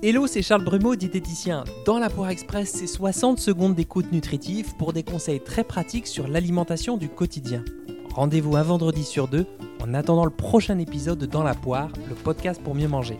Hello, c'est Charles Brumeau, diététicien. Dans la Poire Express, c'est 60 secondes d'écoute nutritive pour des conseils très pratiques sur l'alimentation du quotidien. Rendez-vous un vendredi sur deux en attendant le prochain épisode de Dans la Poire, le podcast pour mieux manger.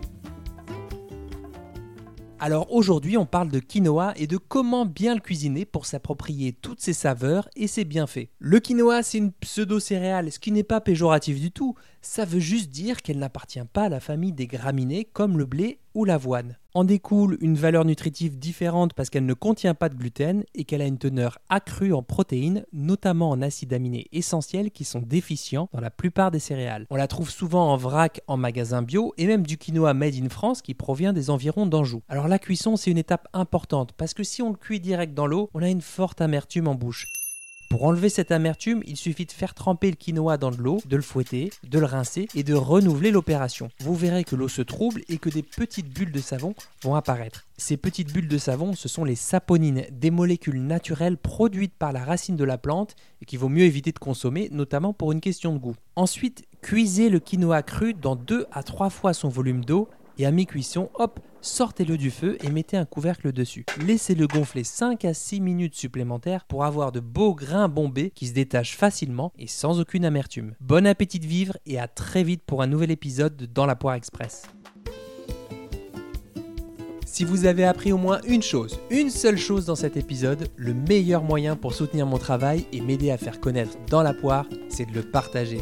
Alors aujourd'hui, on parle de quinoa et de comment bien le cuisiner pour s'approprier toutes ses saveurs et ses bienfaits. Le quinoa, c'est une pseudo-céréale, ce qui n'est pas péjoratif du tout. Ça veut juste dire qu'elle n'appartient pas à la famille des graminées comme le blé ou l'avoine. En découle une valeur nutritive différente parce qu'elle ne contient pas de gluten et qu'elle a une teneur accrue en protéines, notamment en acides aminés essentiels qui sont déficients dans la plupart des céréales. On la trouve souvent en vrac en magasin bio et même du quinoa made in France qui provient des environs d'Anjou. Alors la cuisson c'est une étape importante parce que si on le cuit direct dans l'eau, on a une forte amertume en bouche. Pour enlever cette amertume, il suffit de faire tremper le quinoa dans de l'eau, de le fouetter, de le rincer et de renouveler l'opération. Vous verrez que l'eau se trouble et que des petites bulles de savon vont apparaître. Ces petites bulles de savon, ce sont les saponines, des molécules naturelles produites par la racine de la plante et qu'il vaut mieux éviter de consommer, notamment pour une question de goût. Ensuite, cuisez le quinoa cru dans 2 à 3 fois son volume d'eau et à mi-cuisson, hop, sortez-le du feu et mettez un couvercle dessus. Laissez-le gonfler 5 à 6 minutes supplémentaires pour avoir de beaux grains bombés qui se détachent facilement et sans aucune amertume. Bon appétit de vivre et à très vite pour un nouvel épisode de Dans la Poire Express. Si vous avez appris au moins une chose, une seule chose dans cet épisode, le meilleur moyen pour soutenir mon travail et m'aider à faire connaître Dans la Poire, c'est de le partager.